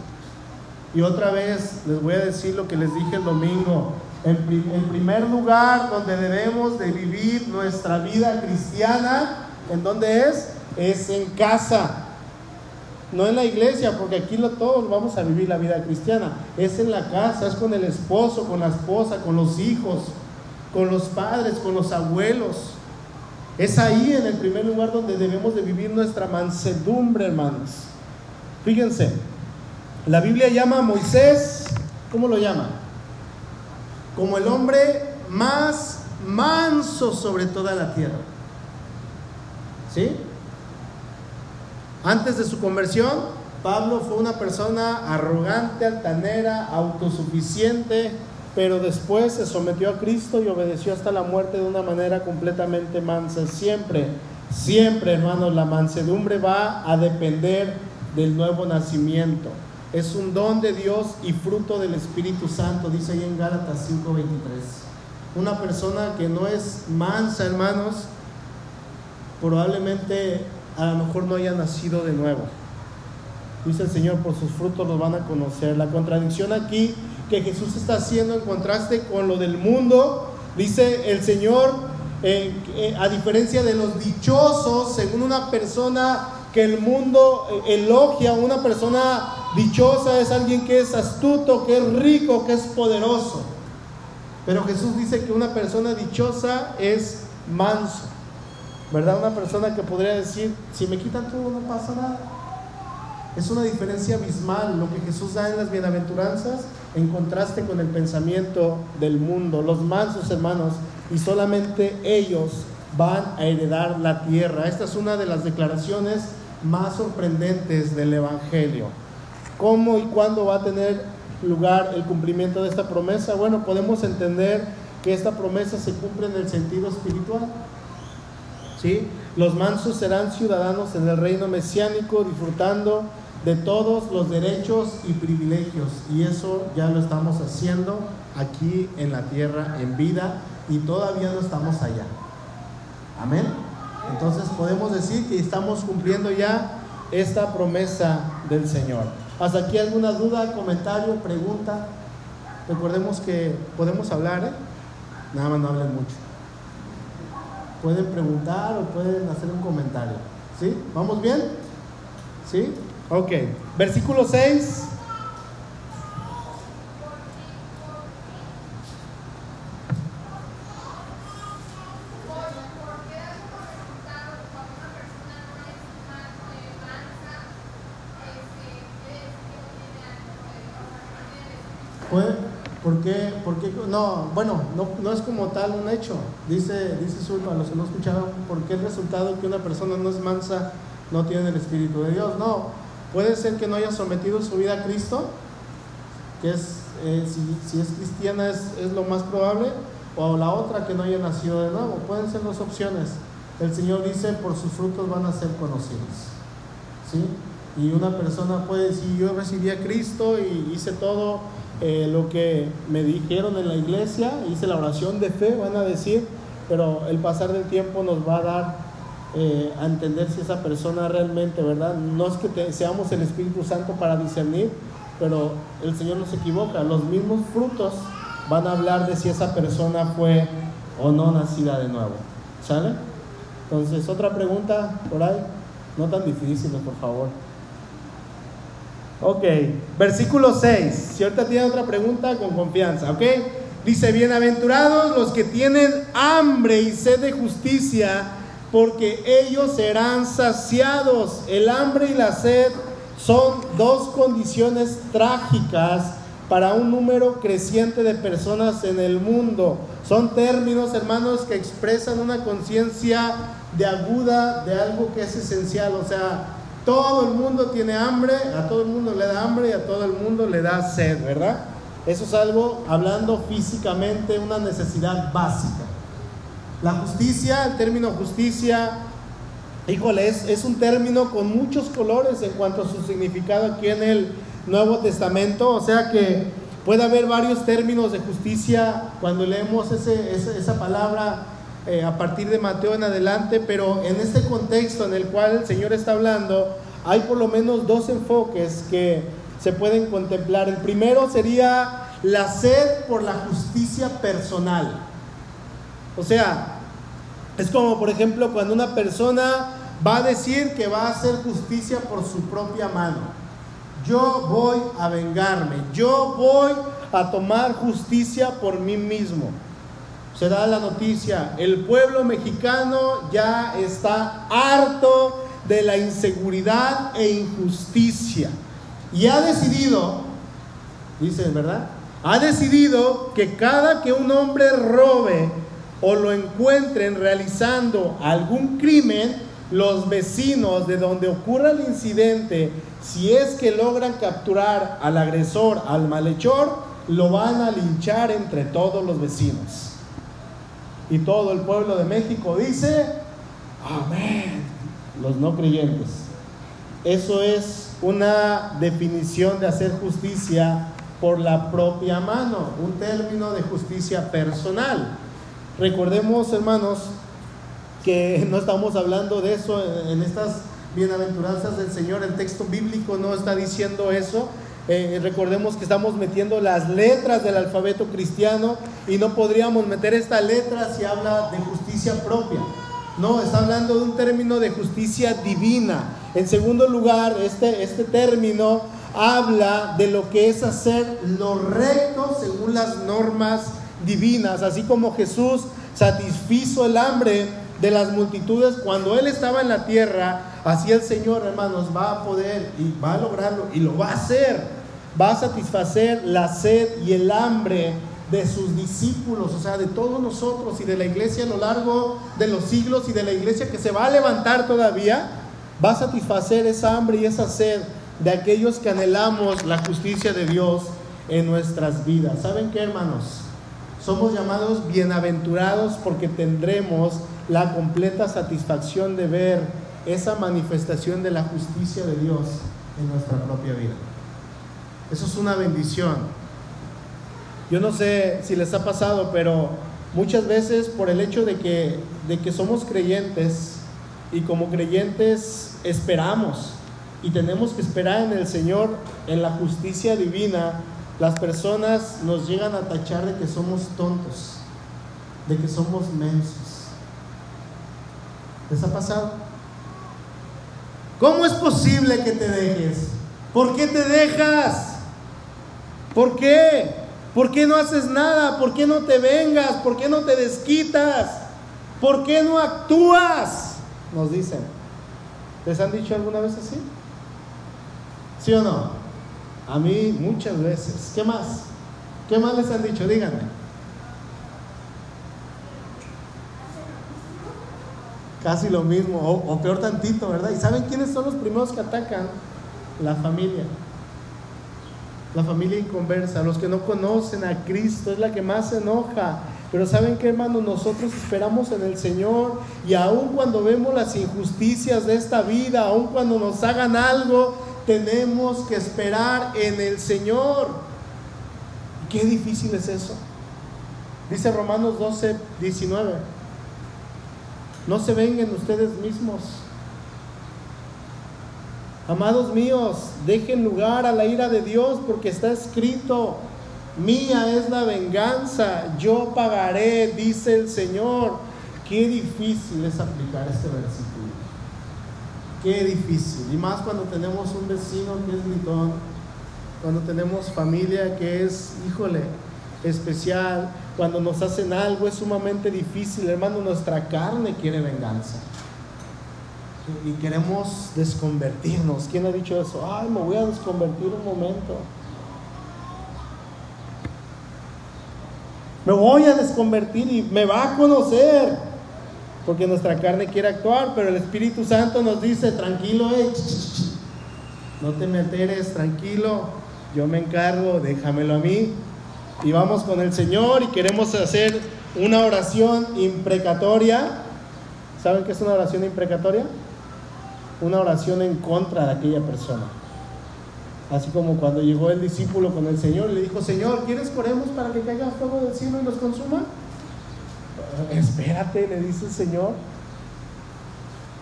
Y otra vez les voy a decir lo que les dije el domingo. El, primer lugar donde debemos de vivir nuestra vida cristiana, ¿en dónde es? Es en casa no en la iglesia, porque aquí lo, todos vamos a vivir la vida cristiana. Es en la casa, es con el esposo, con la esposa, con los hijos, con los padres, con los abuelos. Es ahí en el primer lugar donde debemos de vivir nuestra mansedumbre, hermanos. Fíjense, la Biblia llama a Moisés, ¿cómo lo llama? Como el hombre más manso sobre toda la tierra. ¿Sí? Antes de su conversión, Pablo fue una persona arrogante, altanera, autosuficiente, pero después se sometió a Cristo y obedeció hasta la muerte de una manera completamente mansa. Siempre, siempre, hermanos, la mansedumbre va a depender del nuevo nacimiento. Es un don de Dios y fruto del Espíritu Santo, dice ahí en Gálatas 5:23. Una persona que no es mansa, hermanos, probablemente a lo mejor no haya nacido de nuevo. Dice el Señor, por sus frutos los van a conocer. La contradicción aquí que Jesús está haciendo en contraste con lo del mundo, dice el Señor, eh, eh, a diferencia de los dichosos, según una persona que el mundo eh, elogia, una persona dichosa es alguien que es astuto, que es rico, que es poderoso. Pero Jesús dice que una persona dichosa es manso. ¿Verdad? Una persona que podría decir, si me quitan todo no pasa nada. Es una diferencia abismal lo que Jesús da en las bienaventuranzas en contraste con el pensamiento del mundo. Los mansos hermanos, y solamente ellos van a heredar la tierra. Esta es una de las declaraciones más sorprendentes del Evangelio. ¿Cómo y cuándo va a tener lugar el cumplimiento de esta promesa? Bueno, podemos entender que esta promesa se cumple en el sentido espiritual. ¿Sí? Los mansos serán ciudadanos en el reino mesiánico disfrutando de todos los derechos y privilegios. Y eso ya lo estamos haciendo aquí en la tierra, en vida, y todavía no estamos allá. Amén. Entonces podemos decir que estamos cumpliendo ya esta promesa del Señor. ¿Hasta aquí alguna duda, comentario, pregunta? Recordemos que podemos hablar, ¿eh? Nada más no hablen mucho. Pueden preguntar o pueden hacer un comentario. ¿Sí? ¿Vamos bien? ¿Sí? Ok. Versículo 6. ¿Por qué? ¿Por qué? No, bueno, no, es como tal un hecho. Dice, dice Zulma, los que no escucharon, ¿por qué el resultado que una persona no es mansa no tiene el Espíritu de Dios? No, puede ser que no haya sometido su vida a Cristo, que es, eh, si, si, es cristiana es, es lo más probable, o la otra que no haya nacido de nuevo. Pueden ser dos opciones. El Señor dice, por sus frutos van a ser conocidos. ¿Sí? Y una persona puede decir, yo recibí a Cristo y hice todo eh, lo que me dijeron en la iglesia, hice la oración de fe, van a decir, pero el pasar del tiempo nos va a dar eh, a entender si esa persona realmente, ¿verdad? No es que seamos el Espíritu Santo para discernir, pero el Señor no se equivoca. Los mismos frutos van a hablar de si esa persona fue o no nacida de nuevo. ¿Sale? Entonces, otra pregunta por ahí, no tan difícil, por favor. Ok, versículo 6. Si ahorita tiene otra pregunta, con confianza, ¿ok? Dice, bienaventurados los que tienen hambre y sed de justicia, porque ellos serán saciados. El hambre y la sed son dos condiciones trágicas para un número creciente de personas en el mundo. Son términos, hermanos, que expresan una conciencia de aguda de algo que es esencial. O sea, todo el mundo tiene hambre, a todo el mundo le da hambre y a todo el mundo le da sed, ¿verdad? Eso es algo, hablando físicamente, una necesidad básica. La justicia, el término justicia, híjole, es, es un término con muchos colores en cuanto a su significado aquí en el Nuevo Testamento, o sea que puede haber varios términos de justicia cuando leemos ese, esa palabra eh, a partir de Mateo en adelante, pero en este contexto en el cual el Señor está hablando, hay por lo menos dos enfoques que se pueden contemplar. El primero sería la sed por la justicia personal. O sea, es como por ejemplo cuando una persona va a decir que va a hacer justicia por su propia mano. Yo voy a vengarme, yo voy a tomar justicia por mí mismo se da la noticia, el pueblo mexicano ya está harto de la inseguridad e injusticia y ha decidido, dicen, ¿verdad? Ha decidido que cada que un hombre robe o lo encuentren realizando algún crimen, los vecinos de donde ocurra el incidente, si es que logran capturar al agresor, al malhechor, lo van a linchar entre todos los vecinos. Y todo el pueblo de México dice, amén. Los no creyentes. Eso es una definición de hacer justicia por la propia mano, un término de justicia personal. Recordemos, hermanos, que no estamos hablando de eso en estas bienaventuranzas del Señor. El texto bíblico no está diciendo eso. Eh, recordemos que estamos metiendo las letras del alfabeto cristiano y no podríamos meter esta letra si habla de justicia propia. No, está hablando de un término de justicia divina. En segundo lugar, este, este término habla de lo que es hacer lo recto según las normas divinas, así como Jesús satisfizo el hambre de las multitudes cuando Él estaba en la tierra, así el Señor, hermanos, va a poder y va a lograrlo y lo va a hacer va a satisfacer la sed y el hambre de sus discípulos, o sea, de todos nosotros y de la iglesia a lo largo de los siglos y de la iglesia que se va a levantar todavía, va a satisfacer esa hambre y esa sed de aquellos que anhelamos la justicia de Dios en nuestras vidas. ¿Saben qué, hermanos? Somos llamados bienaventurados porque tendremos la completa satisfacción de ver esa manifestación de la justicia de Dios en nuestra propia vida. Eso es una bendición. Yo no sé si les ha pasado, pero Muchas veces por el hecho de que, de que somos creyentes y como creyentes esperamos y tenemos que esperar en el Señor, en la justicia divina, las personas nos llegan a tachar de que somos tontos, de que somos mensos. ¿Les ha pasado? ¿Cómo es posible que te dejes? ¿Por qué te dejas? ¿Por qué? ¿Por qué no haces nada? ¿Por qué no te vengas? ¿Por qué no te desquitas? ¿Por qué no actúas? Nos dicen. ¿Les han dicho alguna vez así? ¿Sí o no? A mí muchas veces. ¿Qué más? ¿Qué más les han dicho? Díganme. Casi lo mismo, o, o, peor tantito, ¿verdad? ¿Y saben quiénes son los primeros que atacan? La familia. La familia inconversa, los que no conocen a Cristo, es la que más se enoja. Pero ¿saben qué, hermano? Nosotros esperamos en el Señor y aun cuando vemos las injusticias de esta vida, aun cuando nos hagan algo, tenemos que esperar en el Señor. Qué difícil es eso. Dice Romanos 12, 19. No se vengan ustedes mismos. Amados míos, dejen lugar a la ira de Dios porque está escrito, mía es la venganza, yo pagaré, dice el Señor. Qué difícil es aplicar este versículo. Qué difícil. Y más cuando tenemos un vecino que es gritón, cuando tenemos familia que es, híjole, especial, cuando nos hacen algo es sumamente difícil, hermano, nuestra carne quiere venganza. Y queremos desconvertirnos. ¿Quién ha dicho eso? Ay, me voy a desconvertir un momento. Me voy a desconvertir y me va a conocer. Porque nuestra carne quiere actuar, pero el Espíritu Santo nos dice, tranquilo, eh, no te meteres, tranquilo, yo me encargo, déjamelo a mí. Y vamos con el Señor y queremos hacer una oración imprecatoria. ¿Saben qué es una oración imprecatoria? Una oración en contra de aquella persona. Así como cuando llegó el discípulo con el Señor y le dijo, Señor, ¿quieres que oremos para que caiga fuego del cielo y los consuma? Espérate, le dice el Señor.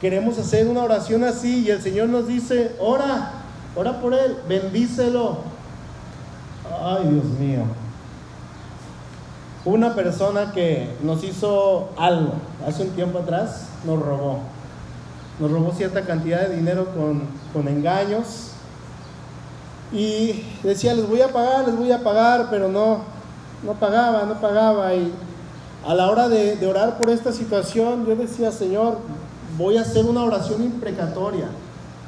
Queremos hacer una oración así y el Señor nos dice, ora, ora por él, bendícelo. Ay, Dios mío. Una persona que nos hizo algo hace un tiempo atrás, nos robó. Nos robó cierta cantidad de dinero con, con engaños. Y decía, les voy a pagar, les voy a pagar, pero no, no pagaba, no pagaba. Y a la hora de, orar por esta situación, yo decía, Señor, voy a hacer una oración imprecatoria.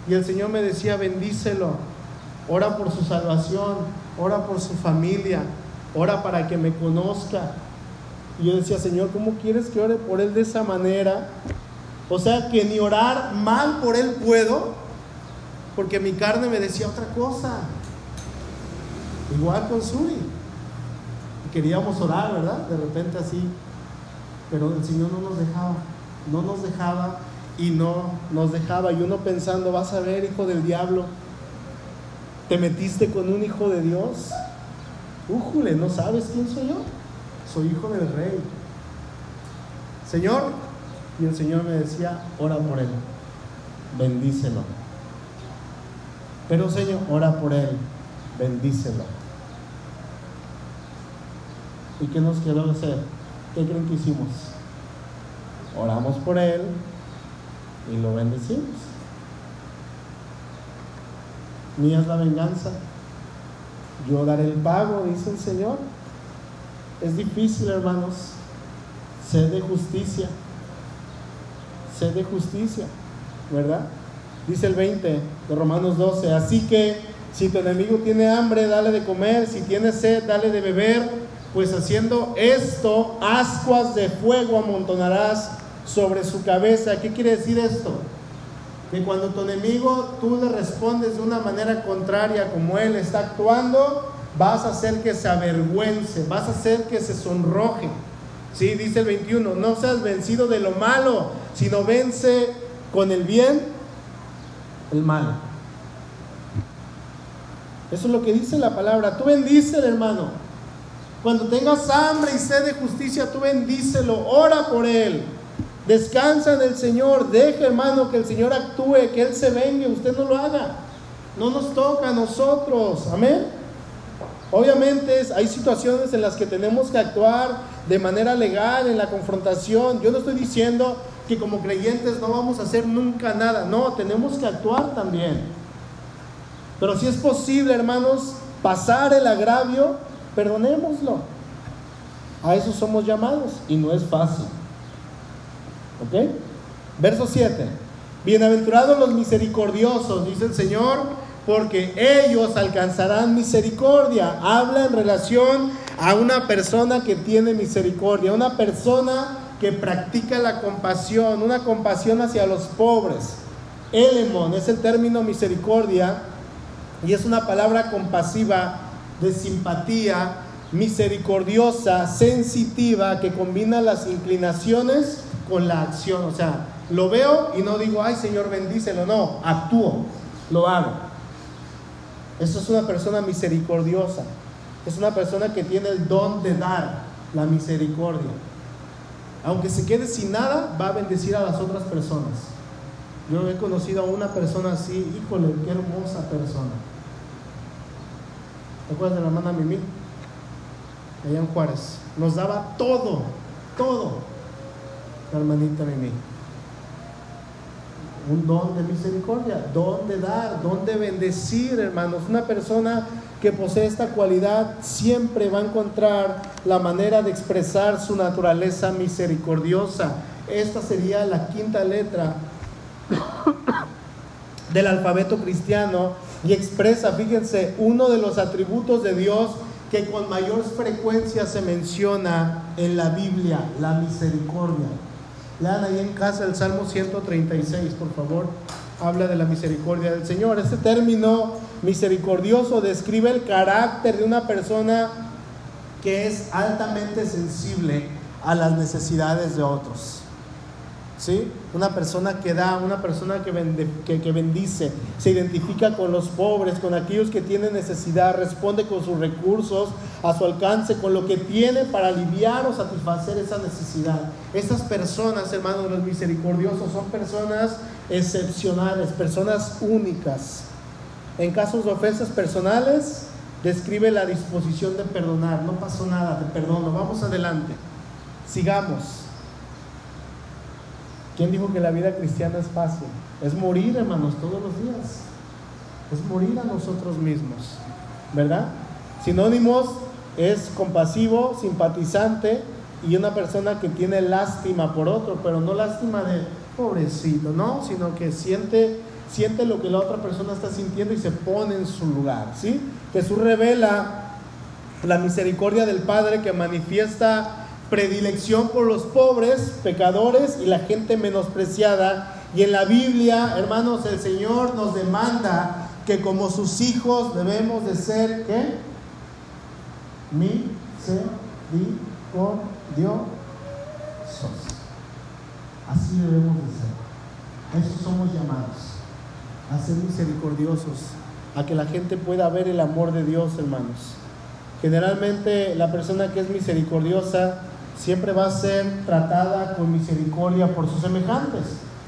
Y el Señor me decía, bendícelo, ora por su salvación, ora por su familia, ora para que me conozca. Y yo decía, Señor, ¿cómo quieres que ore por él de esa manera? O sea, que ni orar mal por él puedo, porque mi carne me decía otra cosa. Igual con Suri. Queríamos orar, ¿verdad? De repente así, pero el Señor no nos dejaba, no nos dejaba y no nos dejaba. Y uno pensando, vas a ver, hijo del diablo, te metiste con un hijo de Dios. Újule, ¿no sabes quién soy yo? Soy hijo del rey. Señor, y el Señor me decía, ora por él, bendícelo. Pero Señor, ora por él, bendícelo. ¿Y qué nos quedó hacer? ¿Qué creen que hicimos? Oramos por él y lo bendecimos. Mía es la venganza. Yo daré el pago, dice el Señor. Es difícil, hermanos. Sed de justicia. Sed de justicia, ¿verdad? Dice el 20 de Romanos 12. Así que si tu enemigo tiene hambre, dale de comer. Si tiene sed, dale de beber pues haciendo esto, ascuas de fuego amontonarás sobre su cabeza. ¿Qué quiere decir esto? Que cuando tu enemigo tú le respondes de una manera contraria como él está actuando, vas a hacer que se avergüence, vas a hacer que se sonroje. Sí, dice el 21, no seas vencido de lo malo, sino vence con el bien el mal. Eso es lo que dice la palabra. Tú bendice, hermano. Cuando tengas hambre y sed de justicia, tú bendícelo, ora por él. Descansa en el Señor, deja hermano que el Señor actúe, que Él se venga, usted no lo haga. No nos toca a nosotros, amén. Obviamente hay situaciones en las que tenemos que actuar de manera legal en la confrontación. Yo no estoy diciendo que como creyentes no vamos a hacer nunca nada, no, tenemos que actuar también. Pero si es posible, hermanos, pasar el agravio, perdonémoslo. A eso somos llamados y no es fácil. ¿Ok? Verso 7. Bienaventurados los misericordiosos, dice el Señor, porque ellos alcanzarán misericordia. Habla en relación a una persona que tiene misericordia, una persona que practica la compasión, una compasión hacia los pobres. Elemon es el término misericordia y es una palabra compasiva de simpatía, misericordiosa, sensitiva, que combina las inclinaciones con la acción. O sea, lo veo y no digo, ay Señor, bendícelo. No, actúo, lo hago. Eso es una persona misericordiosa. Es una persona que tiene el don de dar la misericordia. Aunque se quede sin nada, va a bendecir a las otras personas. Yo he conocido a una persona así, híjole, qué hermosa persona. ¿Te acuerdas de la hermana Mimi? Allá en Juárez. Nos daba todo, todo la hermanita Mimi. Un don de misericordia, don de dar, don de bendecir, hermanos. Una persona que posee esta cualidad siempre va a encontrar la manera de expresar su naturaleza misericordiosa. Esta sería la quinta letra del alfabeto cristiano y expresa, fíjense, uno de los atributos de Dios que con mayor frecuencia se menciona en la Biblia, la misericordia. Lean ahí en casa el Salmo 136, por favor. Habla de la misericordia del Señor. Este término misericordioso describe el carácter de una persona que es altamente sensible a las necesidades de otros. ¿Sí? Una persona que da, una persona que, que, bendice, se identifica con los pobres, con aquellos que tienen necesidad, responde con sus recursos a su alcance, con lo que tiene para aliviar o satisfacer esa necesidad. Estas personas, hermanos, los misericordiosos, son personas excepcionales, personas únicas. En casos de ofensas personales, describe la disposición de perdonar. No pasó nada, te perdono. Vamos adelante. Sigamos. ¿Quién dijo que la vida cristiana es fácil? Es morir, hermanos, todos los días. Es morir a nosotros mismos. ¿Verdad? Sinónimos es compasivo, simpatizante y una persona que tiene lástima por otro, pero no lástima de pobrecito, no, sino que siente siente lo que la otra persona está sintiendo y se pone en su lugar, ¿sí? Jesús revela la misericordia del Padre que manifiesta predilección por los pobres, pecadores y la gente menospreciada. Y en la Biblia, hermanos, el Señor nos demanda que como sus hijos debemos de ser, ¿qué? Misericordiosos. Así debemos de ser. Eso somos llamados. A ser misericordiosos. A que la gente pueda ver el amor de Dios, hermanos. Generalmente la persona que es misericordiosa siempre va a ser tratada con misericordia por sus semejantes,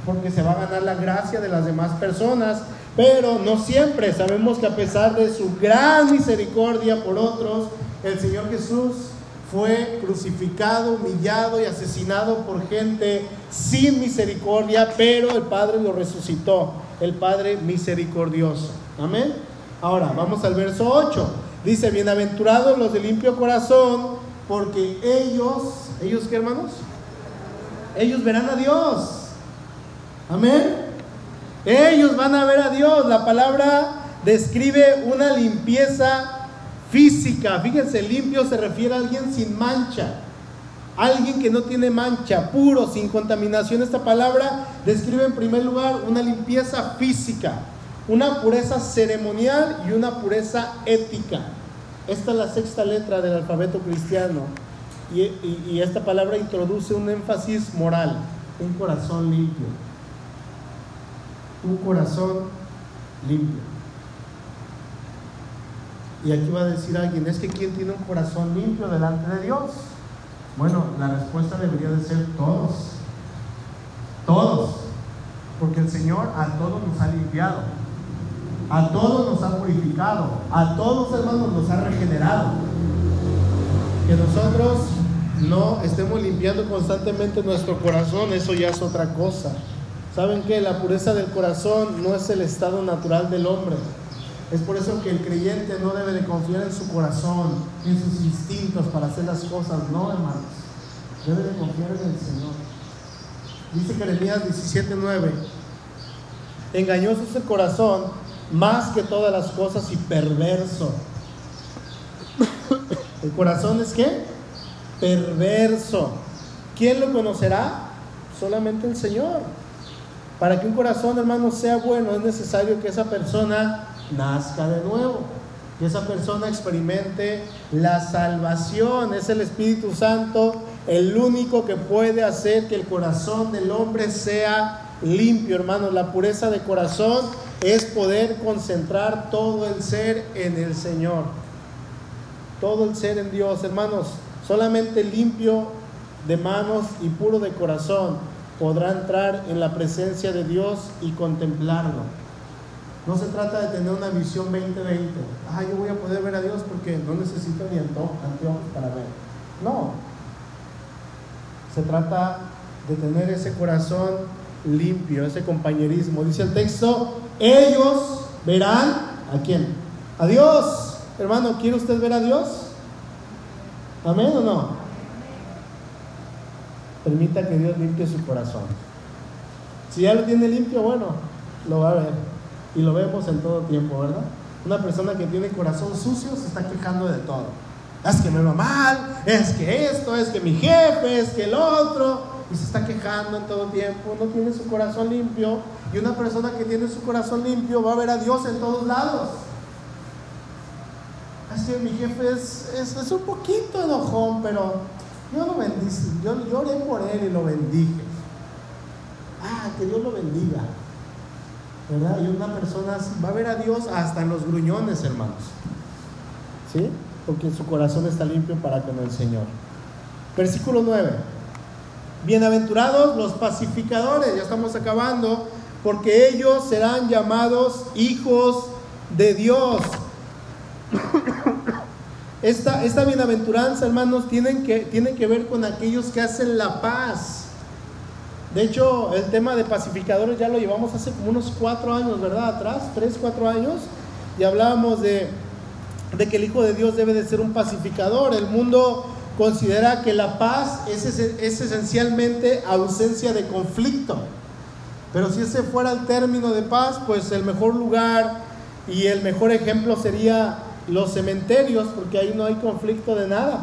porque se va a ganar la gracia de las demás personas, pero no siempre. Sabemos que a pesar de su gran misericordia por otros, el Señor Jesús fue crucificado, humillado y asesinado por gente sin misericordia, pero el Padre lo resucitó, el Padre misericordioso. Amén. Ahora, vamos al verso 8. Dice, bienaventurados los de limpio corazón, porque ellos, ¿ellos qué hermanos? Ellos verán a Dios. Amén. Ellos van a ver a Dios. La palabra describe una limpieza física. Fíjense, limpio se refiere a alguien sin mancha. Alguien que no tiene mancha, puro, sin contaminación. Esta palabra describe en primer lugar una limpieza física, una pureza ceremonial y una pureza ética. Esta es la sexta letra del alfabeto cristiano y, esta palabra introduce un énfasis moral, un corazón limpio. Un corazón limpio. Y aquí va a decir alguien, es que ¿quién tiene un corazón limpio delante de Dios? Bueno, la respuesta debería de ser todos. Todos. Porque el Señor a todos nos ha limpiado. A todos nos ha purificado. A todos, hermanos, nos ha regenerado. Que nosotros no estemos limpiando constantemente nuestro corazón, eso ya es otra cosa. ¿Saben qué? La pureza del corazón no es el estado natural del hombre. Es por eso que el creyente no debe de confiar en su corazón, en sus instintos para hacer las cosas, no, hermanos. Debe de confiar en el Señor. Dice Jeremías 17:9. Engañoso es el corazón más que todas las cosas y perverso. ¿El corazón es qué? Perverso. ¿Quién lo conocerá? Solamente el Señor. Para que un corazón, hermano, sea bueno, es necesario que esa persona nazca de nuevo, que esa persona experimente la salvación. Es el Espíritu Santo el único que puede hacer que el corazón del hombre sea limpio, hermanos. La pureza de corazón es poder concentrar todo el ser en el Señor. Todo el ser en Dios, hermanos. Solamente limpio de manos y puro de corazón podrá entrar en la presencia de Dios y contemplarlo. No se trata de tener una visión 2020. Ah, yo voy a poder ver a Dios porque no necesito ni anteojos para ver. No. Se trata de tener ese corazón limpio, ese compañerismo. Dice el texto, ellos verán a quién? A Dios. Hermano, ¿quiere usted ver a Dios? ¿Amén o no? Permita que Dios limpie su corazón. Si ya lo tiene limpio, bueno, lo va a ver. Y lo vemos en todo tiempo, ¿verdad? Una persona que tiene corazón sucio se está quejando de todo. Es que me va mal, es que esto, es que mi jefe, es que el otro. Y se está quejando en todo tiempo, no tiene su corazón limpio. Y una persona que tiene su corazón limpio va a ver a Dios en todos lados. Así mi jefe es, es, es un poquito enojón, pero yo lo bendice, yo, lloré por él y lo bendije. Ah, que Dios lo bendiga. ¿verdad? Y una persona va a ver a Dios hasta en los gruñones, hermanos. ¿Sí? Porque su corazón está limpio para con el Señor. Versículo 9. Bienaventurados los pacificadores, ya estamos acabando, porque ellos serán llamados hijos de Dios. Esta, esta bienaventuranza, hermanos, tienen que, que ver con aquellos que hacen la paz. De hecho, el tema de pacificadores ya lo llevamos hace como unos cuatro años, ¿verdad? Atrás, tres, cuatro años, y hablábamos de, de que el Hijo de Dios debe de ser un pacificador. El mundo considera que la paz es, es esencialmente ausencia de conflicto. Pero si ese fuera el término de paz, pues el mejor lugar y el mejor ejemplo sería los cementerios, porque ahí no hay conflicto de nada,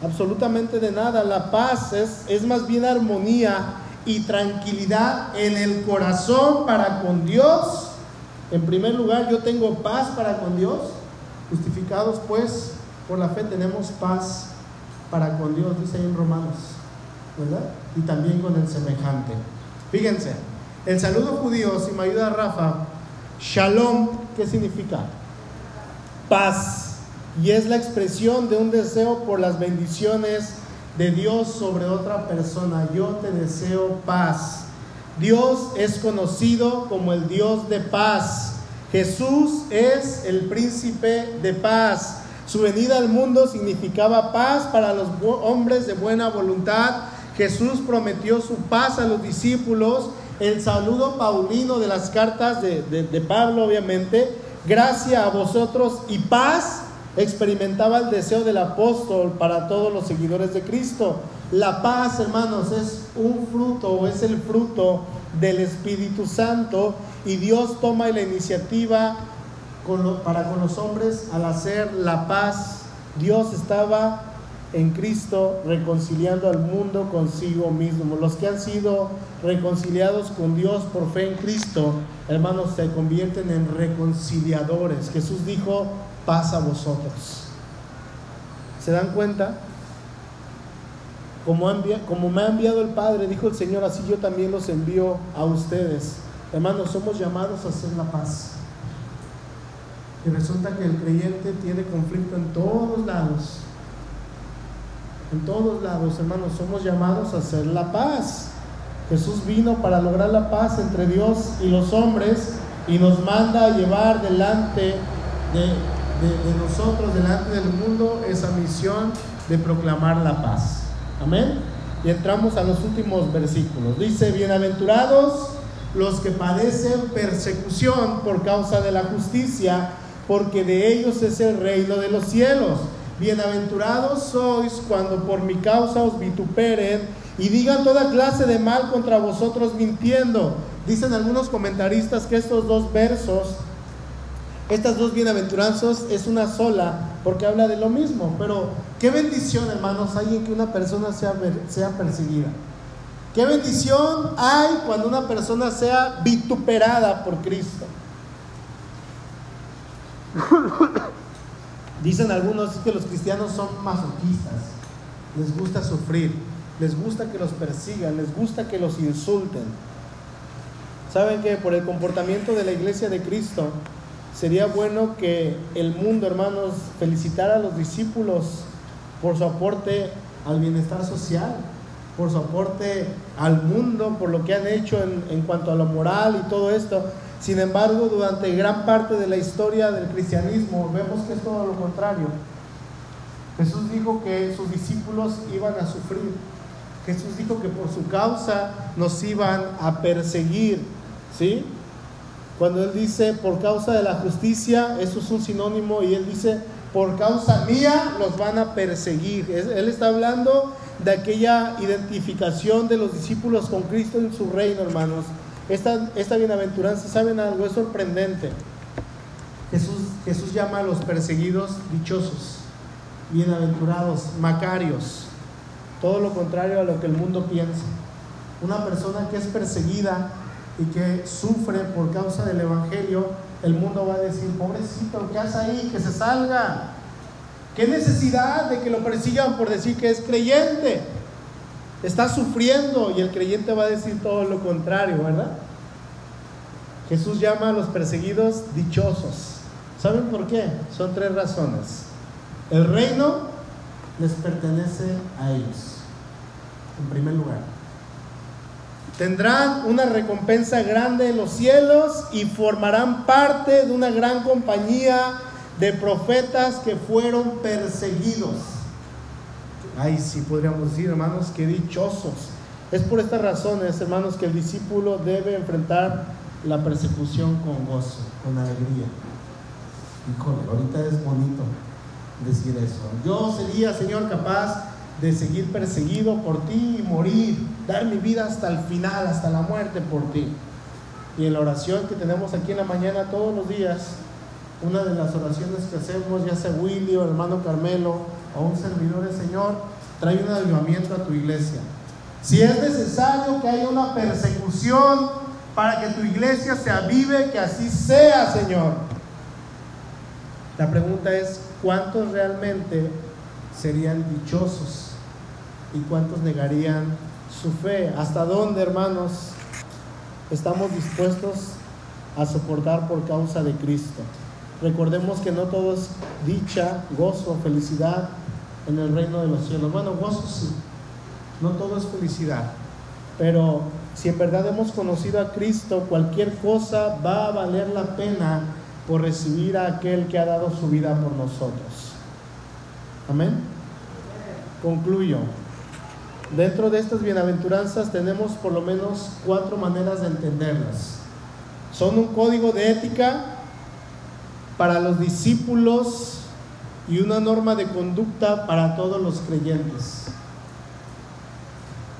absolutamente de nada. La paz es, es más bien armonía y tranquilidad en el corazón para con Dios. En primer lugar, yo tengo paz para con Dios. Justificados pues por la fe tenemos paz para con Dios, dice ahí en Romanos, ¿verdad? Y también con el semejante. Fíjense, el saludo judío, si me ayuda Rafa, shalom, ¿qué significa? Paz. Y es la expresión de un deseo por las bendiciones de Dios sobre otra persona. Yo te deseo paz. Dios es conocido como el Dios de paz. Jesús es el príncipe de paz. Su venida al mundo significaba paz para los hombres de buena voluntad. Jesús prometió su paz a los discípulos. El saludo paulino de las cartas de, de Pablo, obviamente. Gracias a vosotros y paz experimentaba el deseo del apóstol para todos los seguidores de Cristo. La paz, hermanos, es un fruto, es el fruto del Espíritu Santo y Dios toma la iniciativa para con los hombres al hacer la paz. Dios estaba en Cristo reconciliando al mundo consigo mismo. Los que han sido reconciliados con Dios por fe en Cristo, hermanos, se convierten en reconciliadores. Jesús dijo, paz a vosotros. ¿Se dan cuenta? Como, como me ha enviado el Padre, dijo el Señor, así yo también los envío a ustedes. Hermanos, somos llamados a hacer la paz. Y resulta que el creyente tiene conflicto en todos lados. En todos lados, hermanos, somos llamados a hacer la paz. Jesús vino para lograr la paz entre Dios y los hombres y nos manda a llevar delante de, nosotros, delante del mundo, esa misión de proclamar la paz. Amén. Y entramos a los últimos versículos. Dice, bienaventurados los que padecen persecución por causa de la justicia, porque de ellos es el reino de los cielos. Bienaventurados sois cuando por mi causa os vituperen y digan toda clase de mal contra vosotros mintiendo. Dicen algunos comentaristas que estos dos versos, estas dos bienaventuranzas es una sola, porque habla de lo mismo. Pero qué bendición, hermanos, hay en que una persona sea, sea perseguida. Qué bendición hay cuando una persona sea vituperada por Cristo. Dicen algunos que los cristianos son masoquistas, les gusta sufrir, les gusta que los persigan, les gusta que los insulten. Saben que por el comportamiento de la iglesia de Cristo sería bueno que el mundo, hermanos, felicitara a los discípulos por su aporte al bienestar social, por su aporte al mundo, por lo que han hecho en, cuanto a lo moral y todo esto. Sin embargo, durante gran parte de la historia del cristianismo vemos que es todo lo contrario. Jesús dijo que sus discípulos iban a sufrir. Jesús dijo que por su causa nos iban a perseguir. ¿Sí? Cuando Él dice por causa de la justicia, eso es un sinónimo y Él dice por causa mía los van a perseguir. Él está hablando de aquella identificación de los discípulos con Cristo en su reino, hermanos esta, esta bienaventuranza, ¿saben algo? Es sorprendente. Jesús, Jesús llama a los perseguidos dichosos, bienaventurados, macarios. Todo lo contrario a lo que el mundo piensa. Una persona que es perseguida y que sufre por causa del Evangelio, el mundo va a decir, pobrecito, ¿qué hace ahí? Que se salga. ¿Qué necesidad de que lo persigan por decir que es creyente? Está sufriendo y el creyente va a decir todo lo contrario, ¿verdad? Jesús llama a los perseguidos dichosos. ¿Saben por qué? Son tres razones. El reino les pertenece a ellos, en primer lugar. Tendrán una recompensa grande en los cielos y formarán parte de una gran compañía de profetas que fueron perseguidos. Ay, sí, podríamos decir, hermanos, qué dichosos. Es por estas razones, hermanos, que el discípulo debe enfrentar la persecución con gozo, con alegría. Híjole, ahorita es bonito decir eso. Yo sería, Señor, capaz de seguir perseguido por ti y morir, dar mi vida hasta el final, hasta la muerte por ti. Y en la oración que tenemos aquí en la mañana todos los días, una de las oraciones que hacemos, ya sea Willy o hermano Carmelo, o un servidor del Señor, trae un avivamiento a tu iglesia. Si es necesario que haya una persecución para que tu iglesia se avive, que así sea, Señor. La pregunta es, ¿cuántos realmente serían dichosos? ¿Y cuántos negarían su fe? ¿Hasta dónde, hermanos, estamos dispuestos a soportar por causa de Cristo? Recordemos que no todo es dicha, gozo, felicidad, en el reino de los cielos. Bueno, gozo sí, no todo es felicidad, pero si en verdad hemos conocido a Cristo, cualquier cosa va a valer la pena por recibir a aquel que ha dado su vida por nosotros. Amén. Concluyo. Dentro de estas bienaventuranzas tenemos por lo menos cuatro maneras de entenderlas. Son un código de ética para los discípulos y una norma de conducta para todos los creyentes.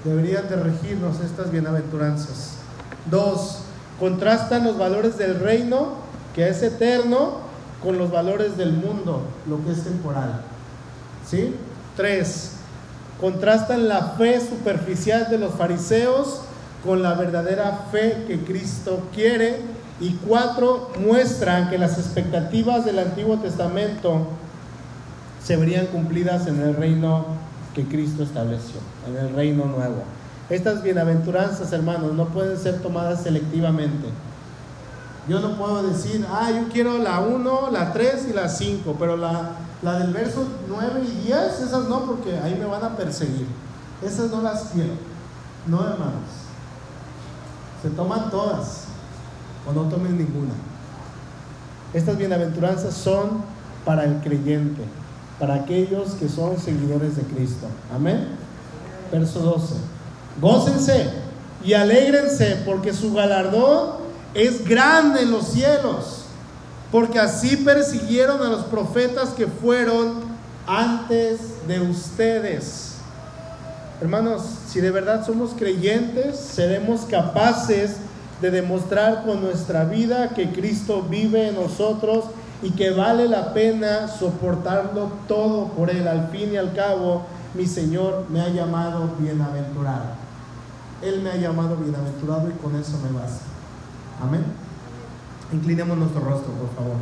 Deberían de regirnos estas bienaventuranzas. Dos, contrastan los valores del reino, que es eterno, con los valores del mundo, lo que es temporal. ¿Sí? Tres, contrastan la fe superficial de los fariseos con la verdadera fe que Cristo quiere. Y cuatro, muestran que las expectativas del Antiguo Testamento se verían cumplidas en el reino que Cristo estableció, en el reino nuevo. Estas bienaventuranzas, hermanos, no pueden ser tomadas selectivamente. Yo no puedo decir, ah, yo quiero la 1, la 3 y la 5, pero la, la del verso 9 y 10, esas no, porque ahí me van a perseguir. Esas no las quiero. No, hermanos. Se toman todas o no tomen ninguna. Estas bienaventuranzas son para el creyente, para aquellos que son seguidores de Cristo. Amén. Verso 12. Gócense y alégrense porque su galardón es grande en los cielos, porque así persiguieron a los profetas que fueron antes de ustedes. Hermanos, si de verdad somos creyentes, seremos capaces de demostrar con nuestra vida que Cristo vive en nosotros y que vale la pena soportarlo todo por Él. Al fin y al cabo, mi Señor me ha llamado bienaventurado. Él me ha llamado bienaventurado y con eso me basta. Amén. Inclinemos nuestro rostro, por favor.